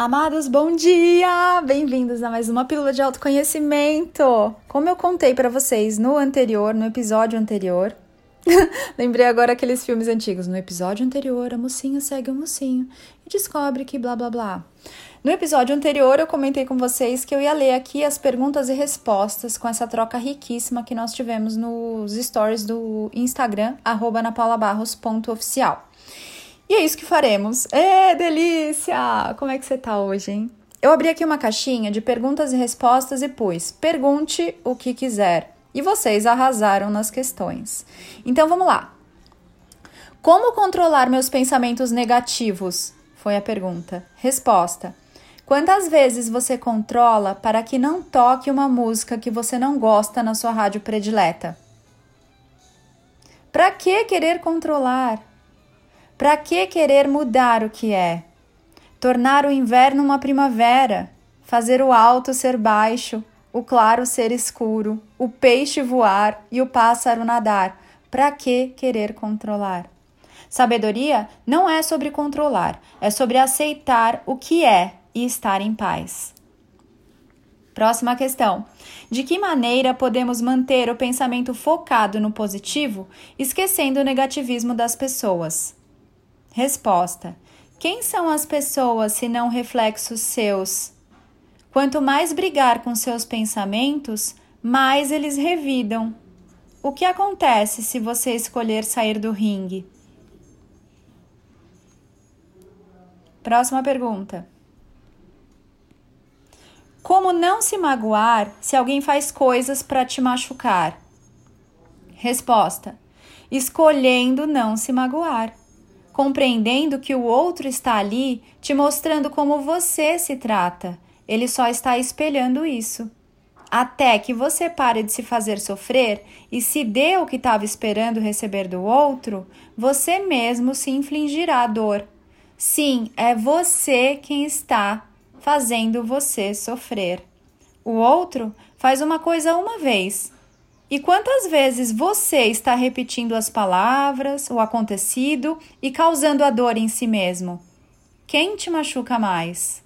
Amados, bom dia! Bem-vindos a mais uma pílula de autoconhecimento. Como eu contei para vocês no anterior, no episódio anterior, lembrei agora aqueles filmes antigos. No episódio anterior, a mocinha segue o mocinho e descobre que blá blá blá. No episódio anterior, eu comentei com vocês que eu ia ler aqui as perguntas e respostas com essa troca riquíssima que nós tivemos nos stories do Instagram, anapaulabarros.oficial. E é isso que faremos. É, delícia! Como é que você tá hoje, hein? Eu abri aqui uma caixinha de perguntas e respostas e pus: pergunte o que quiser. E vocês arrasaram nas questões. Então vamos lá. Como controlar meus pensamentos negativos? Foi a pergunta. Resposta: Quantas vezes você controla para que não toque uma música que você não gosta na sua rádio predileta? Para que querer controlar? Para que querer mudar o que é? Tornar o inverno uma primavera, fazer o alto ser baixo, o claro ser escuro, o peixe voar e o pássaro nadar. Para que querer controlar? Sabedoria não é sobre controlar, é sobre aceitar o que é e estar em paz. Próxima questão. De que maneira podemos manter o pensamento focado no positivo, esquecendo o negativismo das pessoas? Resposta: Quem são as pessoas se não reflexos seus? Quanto mais brigar com seus pensamentos, mais eles revidam. O que acontece se você escolher sair do ringue? Próxima pergunta. Como não se magoar se alguém faz coisas para te machucar? Resposta: escolhendo não se magoar compreendendo que o outro está ali te mostrando como você se trata. Ele só está espelhando isso. Até que você pare de se fazer sofrer e se dê o que estava esperando receber do outro, você mesmo se infligirá dor. Sim, é você quem está fazendo você sofrer. O outro faz uma coisa uma vez, e quantas vezes você está repetindo as palavras, o acontecido e causando a dor em si mesmo? Quem te machuca mais?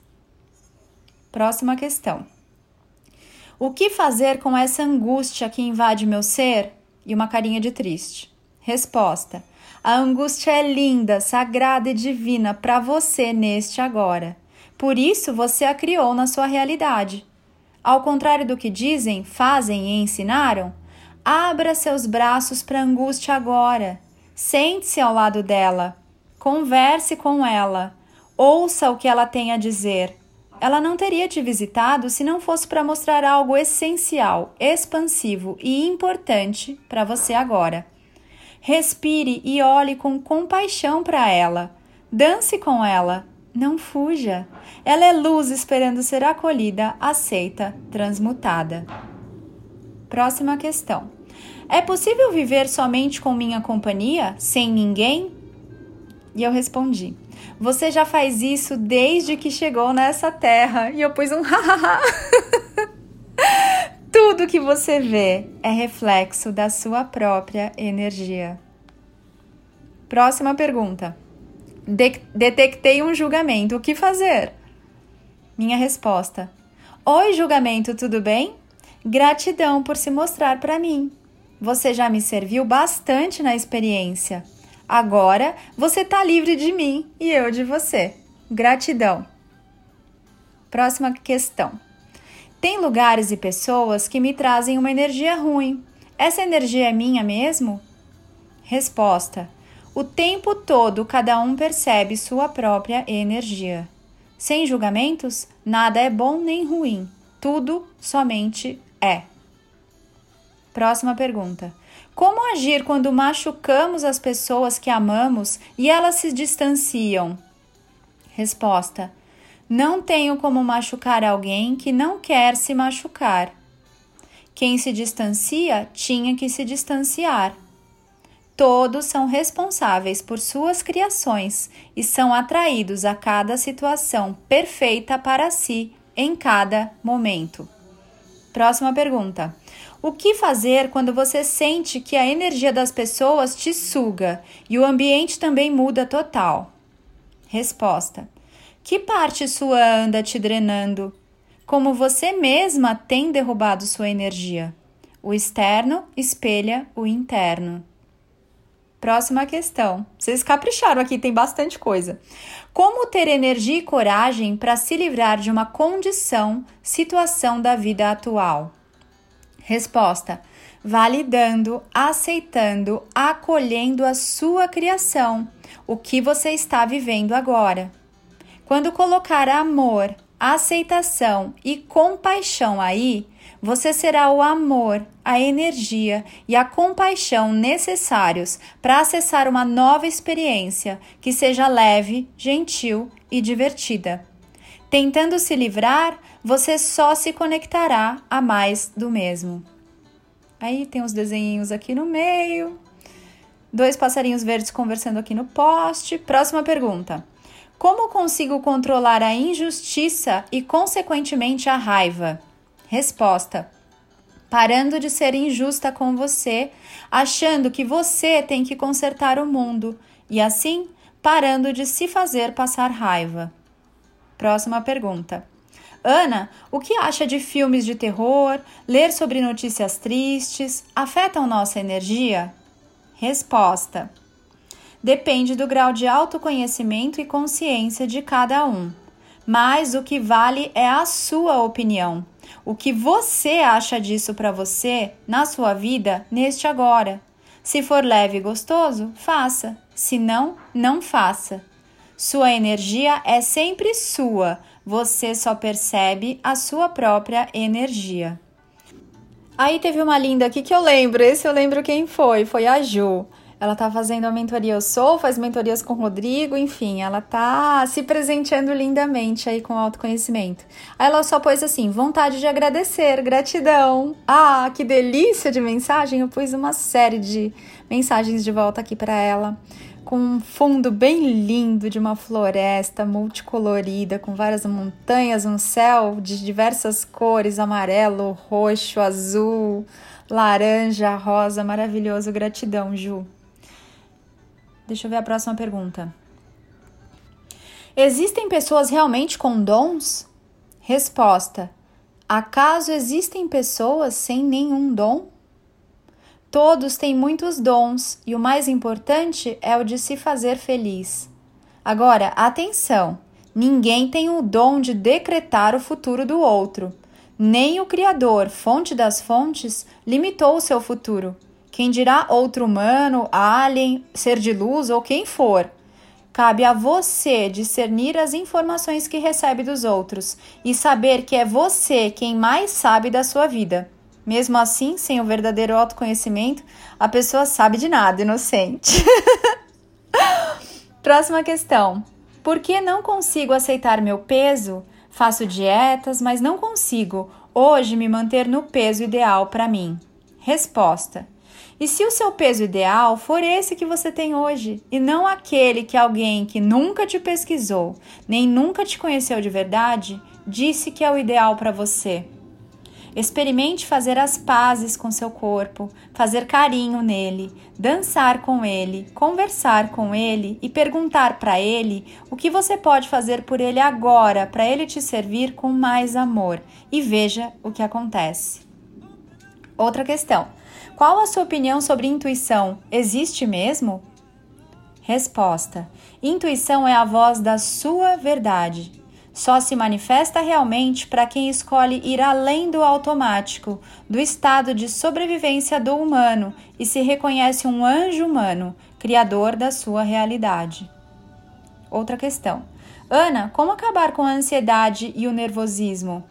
Próxima questão. O que fazer com essa angústia que invade meu ser? E uma carinha de triste. Resposta: A angústia é linda, sagrada e divina para você neste agora. Por isso você a criou na sua realidade. Ao contrário do que dizem, fazem e ensinaram, Abra seus braços para a angústia agora. Sente-se ao lado dela. Converse com ela. Ouça o que ela tem a dizer. Ela não teria te visitado se não fosse para mostrar algo essencial, expansivo e importante para você agora. Respire e olhe com compaixão para ela. Dance com ela. Não fuja. Ela é luz esperando ser acolhida, aceita, transmutada. Próxima questão. É possível viver somente com minha companhia, sem ninguém? E eu respondi: Você já faz isso desde que chegou nessa terra. E eu pus um hahaha. Tudo que você vê é reflexo da sua própria energia. Próxima pergunta. De detectei um julgamento. O que fazer? Minha resposta: Oi, julgamento, tudo bem? Gratidão por se mostrar para mim. Você já me serviu bastante na experiência. Agora você está livre de mim e eu de você. Gratidão. Próxima questão. Tem lugares e pessoas que me trazem uma energia ruim. Essa energia é minha mesmo? Resposta: O tempo todo cada um percebe sua própria energia. Sem julgamentos, nada é bom nem ruim. Tudo somente é. Próxima pergunta. Como agir quando machucamos as pessoas que amamos e elas se distanciam? Resposta: Não tenho como machucar alguém que não quer se machucar. Quem se distancia tinha que se distanciar. Todos são responsáveis por suas criações e são atraídos a cada situação perfeita para si em cada momento. Próxima pergunta. O que fazer quando você sente que a energia das pessoas te suga e o ambiente também muda total? Resposta: Que parte sua anda te drenando? Como você mesma tem derrubado sua energia? O externo espelha o interno. Próxima questão. Vocês capricharam aqui, tem bastante coisa. Como ter energia e coragem para se livrar de uma condição, situação da vida atual? Resposta: validando, aceitando, acolhendo a sua criação, o que você está vivendo agora. Quando colocar amor, aceitação e compaixão aí, você será o amor, a energia e a compaixão necessários para acessar uma nova experiência que seja leve, gentil e divertida. Tentando se livrar, você só se conectará a mais do mesmo. Aí tem os desenhinhos aqui no meio. Dois passarinhos verdes conversando aqui no poste. Próxima pergunta. Como consigo controlar a injustiça e, consequentemente, a raiva? Resposta: parando de ser injusta com você, achando que você tem que consertar o mundo e assim parando de se fazer passar raiva. Próxima pergunta. Ana, o que acha de filmes de terror, ler sobre notícias tristes, afetam nossa energia? Resposta: Depende do grau de autoconhecimento e consciência de cada um. Mas o que vale é a sua opinião o que você acha disso para você na sua vida neste agora. Se for leve e gostoso, faça. Se não, não faça. Sua energia é sempre sua. Você só percebe a sua própria energia. Aí teve uma linda aqui que eu lembro. Esse eu lembro quem foi. Foi a Ju. Ela tá fazendo a mentoria Eu Sou, faz mentorias com o Rodrigo, enfim, ela tá se presenteando lindamente aí com autoconhecimento. Aí ela só pôs assim: vontade de agradecer, gratidão. Ah, que delícia de mensagem! Eu pus uma série de mensagens de volta aqui para ela com um fundo bem lindo de uma floresta multicolorida, com várias montanhas, um céu de diversas cores, amarelo, roxo, azul, laranja, rosa, maravilhoso. Gratidão, Ju. Deixa eu ver a próxima pergunta. Existem pessoas realmente com dons? Resposta: Acaso existem pessoas sem nenhum dom? Todos têm muitos dons e o mais importante é o de se fazer feliz. Agora, atenção: ninguém tem o dom de decretar o futuro do outro. Nem o Criador, fonte das fontes, limitou o seu futuro. Quem dirá outro humano, alien, ser de luz ou quem for. Cabe a você discernir as informações que recebe dos outros e saber que é você quem mais sabe da sua vida. Mesmo assim, sem o verdadeiro autoconhecimento, a pessoa sabe de nada, inocente. Próxima questão. Por que não consigo aceitar meu peso? Faço dietas, mas não consigo hoje me manter no peso ideal para mim. Resposta: e se o seu peso ideal for esse que você tem hoje, e não aquele que alguém que nunca te pesquisou, nem nunca te conheceu de verdade, disse que é o ideal para você? Experimente fazer as pazes com seu corpo, fazer carinho nele, dançar com ele, conversar com ele e perguntar para ele o que você pode fazer por ele agora para ele te servir com mais amor e veja o que acontece. Outra questão. Qual a sua opinião sobre intuição? Existe mesmo? Resposta: Intuição é a voz da sua verdade. Só se manifesta realmente para quem escolhe ir além do automático, do estado de sobrevivência do humano e se reconhece um anjo humano, criador da sua realidade. Outra questão. Ana, como acabar com a ansiedade e o nervosismo?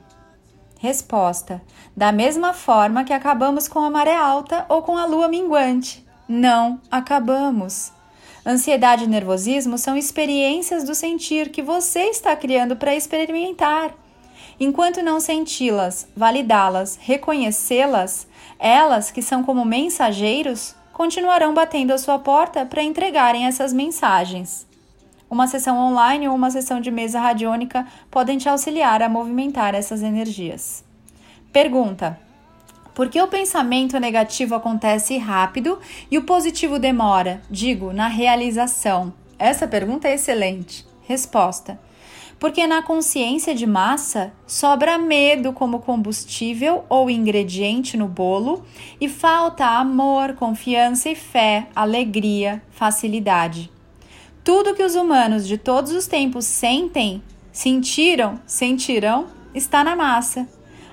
Resposta: Da mesma forma que acabamos com a maré alta ou com a lua minguante. Não acabamos. Ansiedade e nervosismo são experiências do sentir que você está criando para experimentar. Enquanto não senti-las, validá-las, reconhecê-las, elas, que são como mensageiros, continuarão batendo a sua porta para entregarem essas mensagens. Uma sessão online ou uma sessão de mesa radiônica podem te auxiliar a movimentar essas energias. Pergunta: Por que o pensamento negativo acontece rápido e o positivo demora? Digo, na realização. Essa pergunta é excelente. Resposta: porque na consciência de massa sobra medo como combustível ou ingrediente no bolo e falta amor, confiança e fé, alegria, facilidade. Tudo que os humanos de todos os tempos sentem, sentiram, sentirão, está na massa.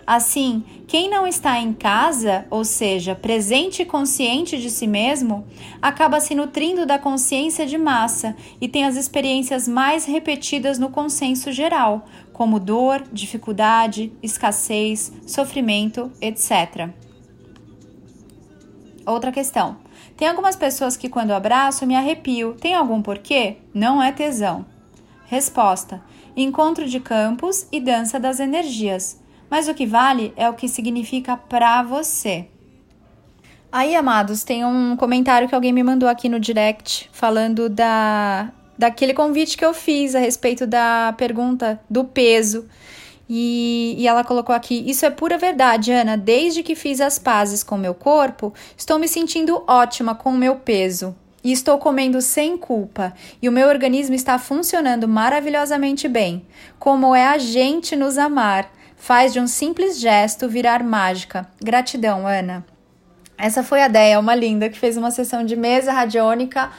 Assim, quem não está em casa, ou seja, presente e consciente de si mesmo, acaba se nutrindo da consciência de massa e tem as experiências mais repetidas no consenso geral, como dor, dificuldade, escassez, sofrimento, etc. Outra questão. Tem algumas pessoas que, quando abraço, me arrepio. Tem algum porquê? Não é tesão. Resposta: Encontro de campos e dança das energias. Mas o que vale é o que significa para você. Aí, amados, tem um comentário que alguém me mandou aqui no direct falando da daquele convite que eu fiz a respeito da pergunta do peso. E, e, ela colocou aqui: Isso é pura verdade, Ana. Desde que fiz as pazes com meu corpo, estou me sentindo ótima com o meu peso. E estou comendo sem culpa. E o meu organismo está funcionando maravilhosamente bem. Como é a gente nos amar faz de um simples gesto virar mágica. Gratidão, Ana. Essa foi a Déia, uma linda, que fez uma sessão de mesa radiônica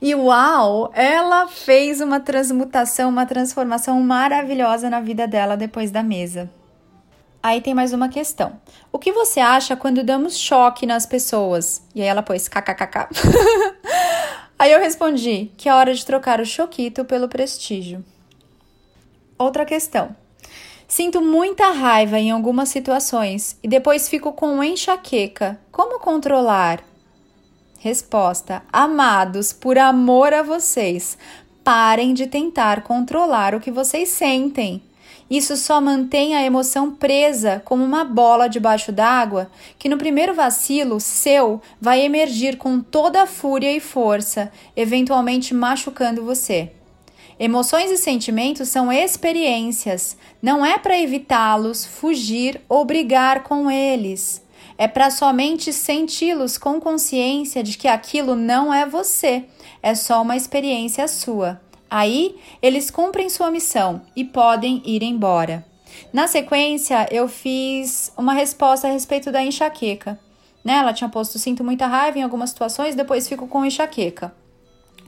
e uau, ela fez uma transmutação, uma transformação maravilhosa na vida dela depois da mesa. Aí tem mais uma questão. O que você acha quando damos choque nas pessoas? E aí ela pôs kkkk. aí eu respondi que é hora de trocar o choquito pelo prestígio. Outra questão. Sinto muita raiva em algumas situações e depois fico com enxaqueca. Como controlar? Resposta: Amados, por amor a vocês, parem de tentar controlar o que vocês sentem. Isso só mantém a emoção presa como uma bola debaixo d'água, que no primeiro vacilo seu vai emergir com toda a fúria e força, eventualmente machucando você. Emoções e sentimentos são experiências, não é para evitá-los, fugir ou brigar com eles. É para somente senti-los com consciência de que aquilo não é você, é só uma experiência sua. Aí eles cumprem sua missão e podem ir embora. Na sequência, eu fiz uma resposta a respeito da enxaqueca. Né? Ela tinha posto sinto muita raiva em algumas situações, depois fico com enxaqueca.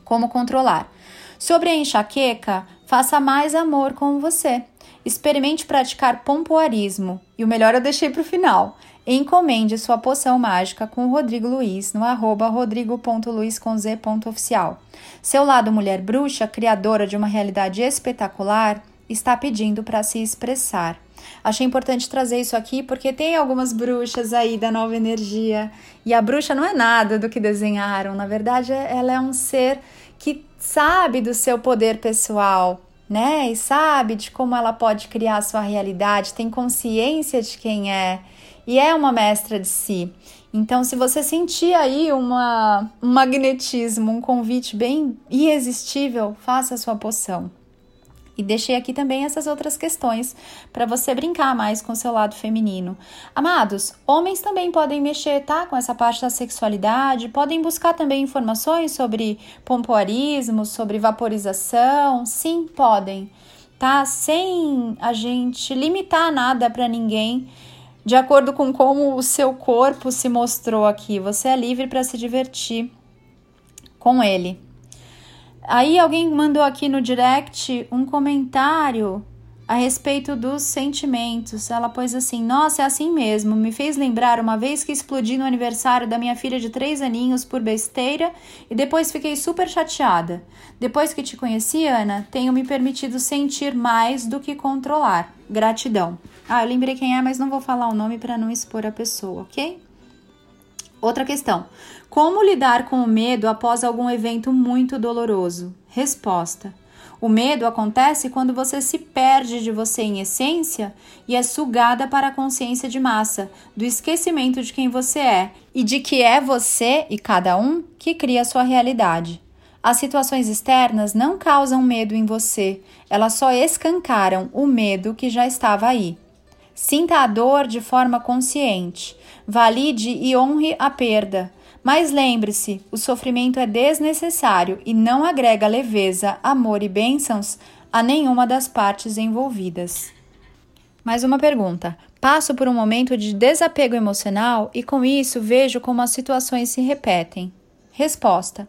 Como controlar? Sobre a enxaqueca, faça mais amor com você. Experimente praticar pompoarismo. E o melhor eu deixei para o final. Encomende sua poção mágica com o Rodrigo Luiz no arroba rodrigo.luiz.oficial. Seu lado mulher bruxa, criadora de uma realidade espetacular, está pedindo para se expressar. Achei importante trazer isso aqui porque tem algumas bruxas aí da nova energia e a bruxa não é nada do que desenharam, na verdade, ela é um ser que sabe do seu poder pessoal, né? E sabe de como ela pode criar a sua realidade, tem consciência de quem é e é uma mestra de si. Então, se você sentir aí uma, um magnetismo, um convite bem irresistível, faça a sua poção. E deixei aqui também essas outras questões para você brincar mais com seu lado feminino. Amados, homens também podem mexer, tá? Com essa parte da sexualidade, podem buscar também informações sobre pompoarismo, sobre vaporização. Sim, podem, tá? Sem a gente limitar nada para ninguém de acordo com como o seu corpo se mostrou aqui. Você é livre para se divertir com ele. Aí alguém mandou aqui no direct um comentário a respeito dos sentimentos. Ela pôs assim: Nossa, é assim mesmo. Me fez lembrar uma vez que explodi no aniversário da minha filha de três aninhos por besteira e depois fiquei super chateada. Depois que te conheci, Ana, tenho me permitido sentir mais do que controlar. Gratidão. Ah, eu lembrei quem é, mas não vou falar o nome para não expor a pessoa, ok? Outra questão: Como lidar com o medo após algum evento muito doloroso? Resposta: O medo acontece quando você se perde de você em essência e é sugada para a consciência de massa, do esquecimento de quem você é e de que é você e cada um que cria a sua realidade. As situações externas não causam medo em você, elas só escancaram o medo que já estava aí. Sinta a dor de forma consciente. Valide e honre a perda. Mas lembre-se, o sofrimento é desnecessário e não agrega leveza, amor e bênçãos a nenhuma das partes envolvidas. Mais uma pergunta. Passo por um momento de desapego emocional e com isso vejo como as situações se repetem. Resposta: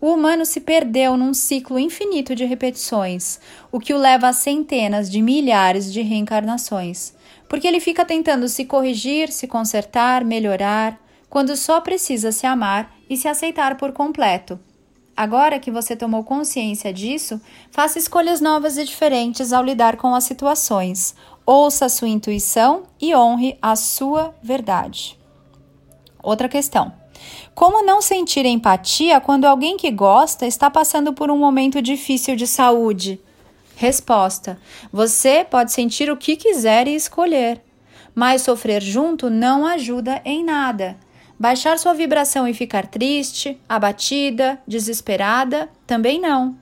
O humano se perdeu num ciclo infinito de repetições, o que o leva a centenas de milhares de reencarnações, porque ele fica tentando se corrigir, se consertar, melhorar, quando só precisa se amar e se aceitar por completo. Agora que você tomou consciência disso, faça escolhas novas e diferentes ao lidar com as situações. Ouça a sua intuição e honre a sua verdade. Outra questão. Como não sentir empatia quando alguém que gosta está passando por um momento difícil de saúde? Resposta: Você pode sentir o que quiser e escolher, mas sofrer junto não ajuda em nada. Baixar sua vibração e ficar triste, abatida, desesperada, também não.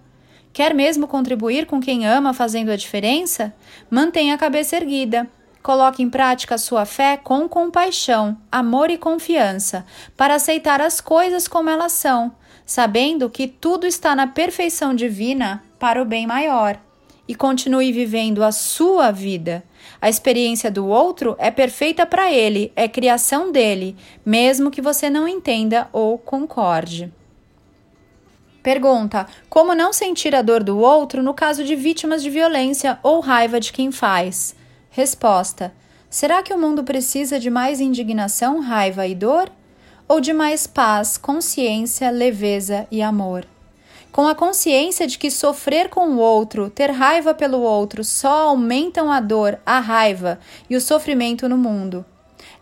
Quer mesmo contribuir com quem ama fazendo a diferença? Mantenha a cabeça erguida. Coloque em prática sua fé com compaixão, amor e confiança, para aceitar as coisas como elas são, sabendo que tudo está na perfeição divina para o bem maior. E continue vivendo a sua vida. A experiência do outro é perfeita para ele, é criação dele, mesmo que você não entenda ou concorde. Pergunta: Como não sentir a dor do outro no caso de vítimas de violência ou raiva de quem faz? Resposta: Será que o mundo precisa de mais indignação, raiva e dor? Ou de mais paz, consciência, leveza e amor? Com a consciência de que sofrer com o outro, ter raiva pelo outro, só aumentam a dor, a raiva e o sofrimento no mundo.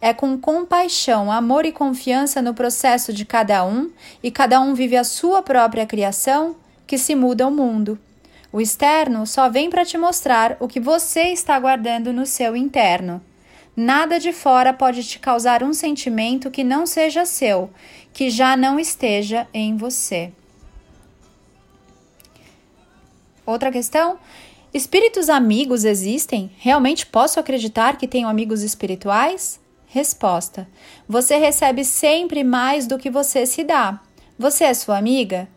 É com compaixão, amor e confiança no processo de cada um, e cada um vive a sua própria criação, que se muda o mundo. O externo só vem para te mostrar o que você está guardando no seu interno. Nada de fora pode te causar um sentimento que não seja seu, que já não esteja em você. Outra questão: espíritos amigos existem? Realmente posso acreditar que tenho amigos espirituais? Resposta: Você recebe sempre mais do que você se dá. Você é sua amiga?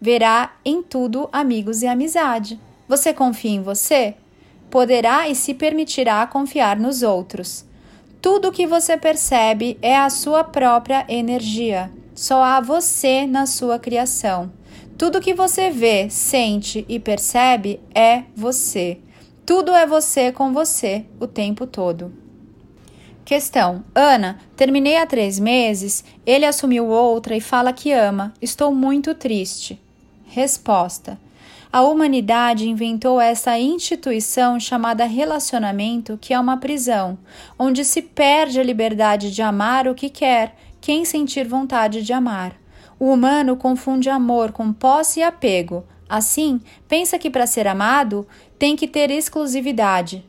Verá em tudo amigos e amizade. Você confia em você? Poderá e se permitirá confiar nos outros. Tudo o que você percebe é a sua própria energia. Só há você na sua criação. Tudo que você vê, sente e percebe é você. Tudo é você com você o tempo todo. Questão: Ana, terminei há três meses, ele assumiu outra e fala que ama. Estou muito triste. Resposta: A humanidade inventou essa instituição chamada relacionamento, que é uma prisão, onde se perde a liberdade de amar o que quer, quem sentir vontade de amar. O humano confunde amor com posse e apego. Assim, pensa que para ser amado tem que ter exclusividade.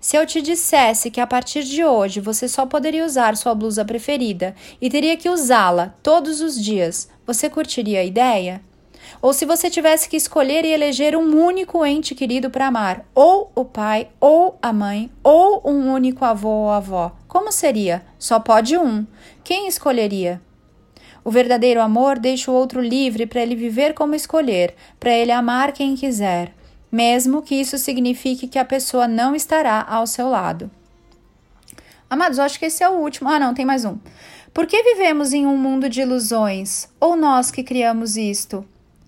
Se eu te dissesse que a partir de hoje você só poderia usar sua blusa preferida e teria que usá-la todos os dias, você curtiria a ideia? Ou se você tivesse que escolher e eleger um único ente querido para amar, ou o pai, ou a mãe, ou um único avô ou avó, como seria? Só pode um. Quem escolheria? O verdadeiro amor deixa o outro livre para ele viver como escolher, para ele amar quem quiser, mesmo que isso signifique que a pessoa não estará ao seu lado. Amados, eu acho que esse é o último. Ah, não, tem mais um. Por que vivemos em um mundo de ilusões? Ou nós que criamos isto?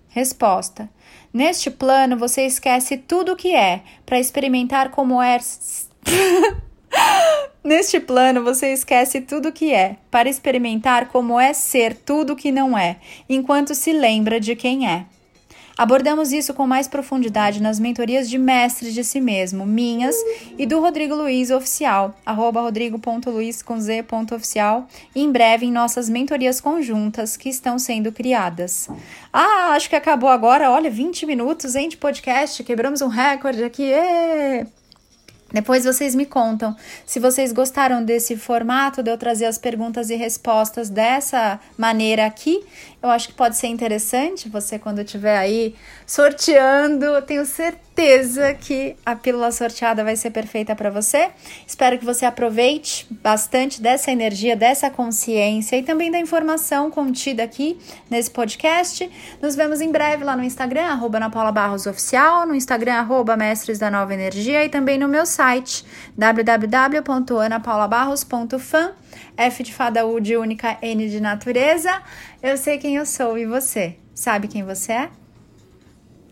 Resposta: Neste plano você esquece tudo o que é para experimentar como é. Neste plano, você esquece tudo que é, para experimentar como é ser tudo que não é, enquanto se lembra de quem é. Abordamos isso com mais profundidade nas mentorias de mestres de si mesmo, minhas e do Rodrigo Luiz Oficial, arroba e em breve em nossas mentorias conjuntas que estão sendo criadas. Ah, acho que acabou agora, olha, 20 minutos hein, de podcast, quebramos um recorde aqui. Êêê! Depois vocês me contam se vocês gostaram desse formato de eu trazer as perguntas e respostas dessa maneira aqui. Eu acho que pode ser interessante você quando estiver aí sorteando, tenho certeza que a pílula sorteada vai ser perfeita para você. Espero que você aproveite bastante dessa energia, dessa consciência e também da informação contida aqui nesse podcast. Nos vemos em breve lá no Instagram, arroba Paula Barros Oficial, no Instagram, arroba Mestres da Nova Energia e também no meu site www.anapaulabarros.fan F de fada, U de única, N de natureza. Eu sei quem eu sou e você. Sabe quem você é?